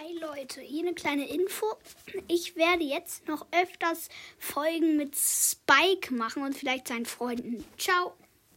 Hi Leute, hier eine kleine Info. Ich werde jetzt noch öfters Folgen mit Spike machen und vielleicht seinen Freunden. Ciao.